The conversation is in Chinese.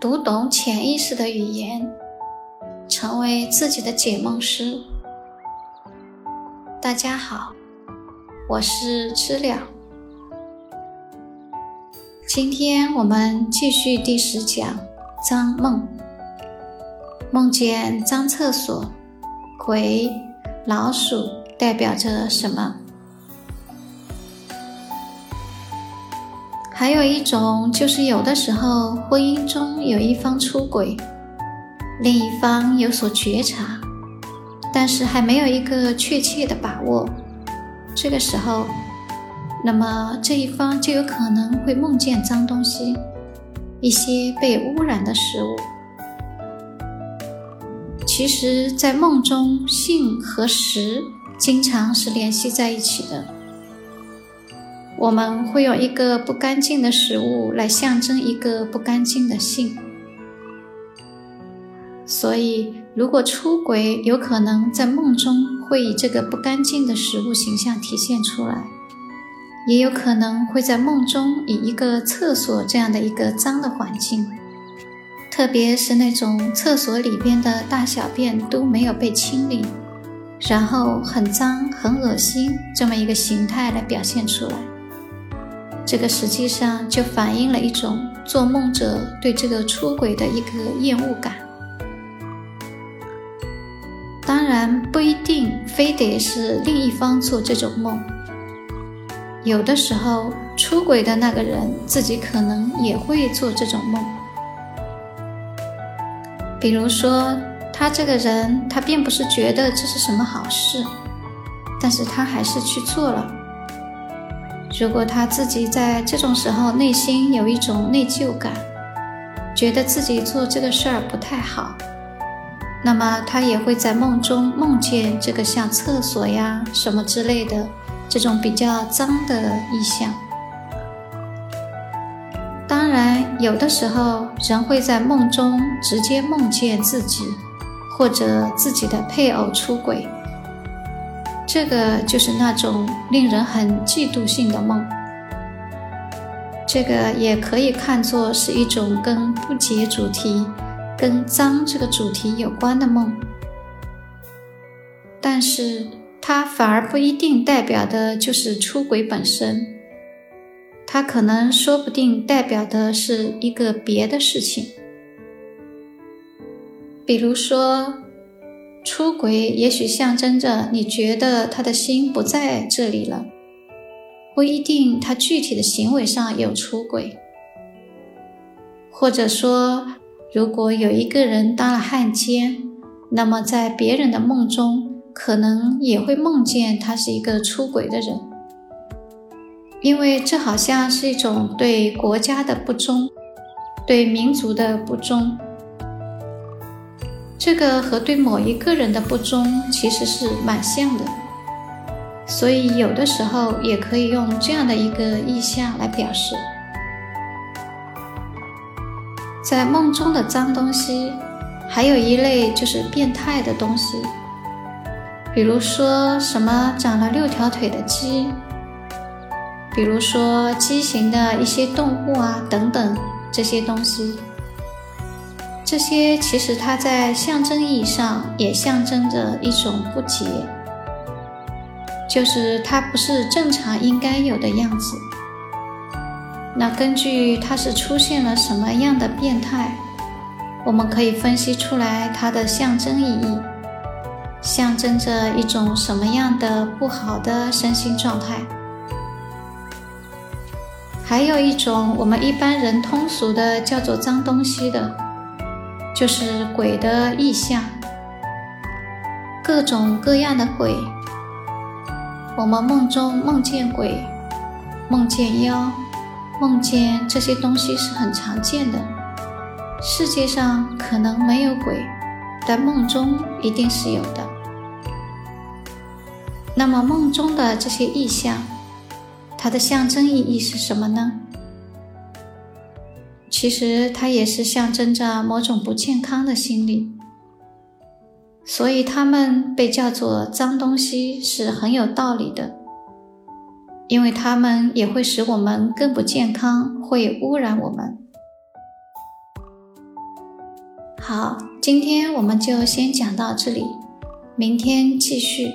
读懂潜意识的语言，成为自己的解梦师。大家好，我是知了。今天我们继续第十讲：脏梦。梦见脏厕所、鬼、老鼠，代表着什么？还有一种就是有的时候婚姻中有一方出轨，另一方有所觉察，但是还没有一个确切的把握。这个时候，那么这一方就有可能会梦见脏东西，一些被污染的食物。其实，在梦中，性和食经常是联系在一起的。我们会用一个不干净的食物来象征一个不干净的性，所以如果出轨，有可能在梦中会以这个不干净的食物形象体现出来，也有可能会在梦中以一个厕所这样的一个脏的环境，特别是那种厕所里边的大小便都没有被清理，然后很脏很恶心这么一个形态来表现出来。这个实际上就反映了一种做梦者对这个出轨的一个厌恶感。当然不一定非得是另一方做这种梦，有的时候出轨的那个人自己可能也会做这种梦。比如说，他这个人他并不是觉得这是什么好事，但是他还是去做了。如果他自己在这种时候内心有一种内疚感，觉得自己做这个事儿不太好，那么他也会在梦中梦见这个像厕所呀什么之类的这种比较脏的意象。当然，有的时候人会在梦中直接梦见自己或者自己的配偶出轨。这个就是那种令人很嫉妒性的梦，这个也可以看作是一种跟不洁主题、跟脏这个主题有关的梦，但是它反而不一定代表的就是出轨本身，它可能说不定代表的是一个别的事情，比如说。出轨也许象征着你觉得他的心不在这里了，不一定他具体的行为上有出轨。或者说，如果有一个人当了汉奸，那么在别人的梦中，可能也会梦见他是一个出轨的人，因为这好像是一种对国家的不忠，对民族的不忠。这个和对某一个人的不忠其实是蛮像的，所以有的时候也可以用这样的一个意象来表示。在梦中的脏东西，还有一类就是变态的东西，比如说什么长了六条腿的鸡，比如说畸形的一些动物啊等等这些东西。这些其实它在象征意义上也象征着一种不洁，就是它不是正常应该有的样子。那根据它是出现了什么样的变态，我们可以分析出来它的象征意义，象征着一种什么样的不好的身心状态。还有一种我们一般人通俗的叫做脏东西的。就是鬼的意象，各种各样的鬼。我们梦中梦见鬼，梦见妖，梦见这些东西是很常见的。世界上可能没有鬼，但梦中一定是有的。那么梦中的这些意象，它的象征意义是什么呢？其实它也是象征着某种不健康的心理，所以它们被叫做脏东西是很有道理的，因为它们也会使我们更不健康，会污染我们。好，今天我们就先讲到这里，明天继续。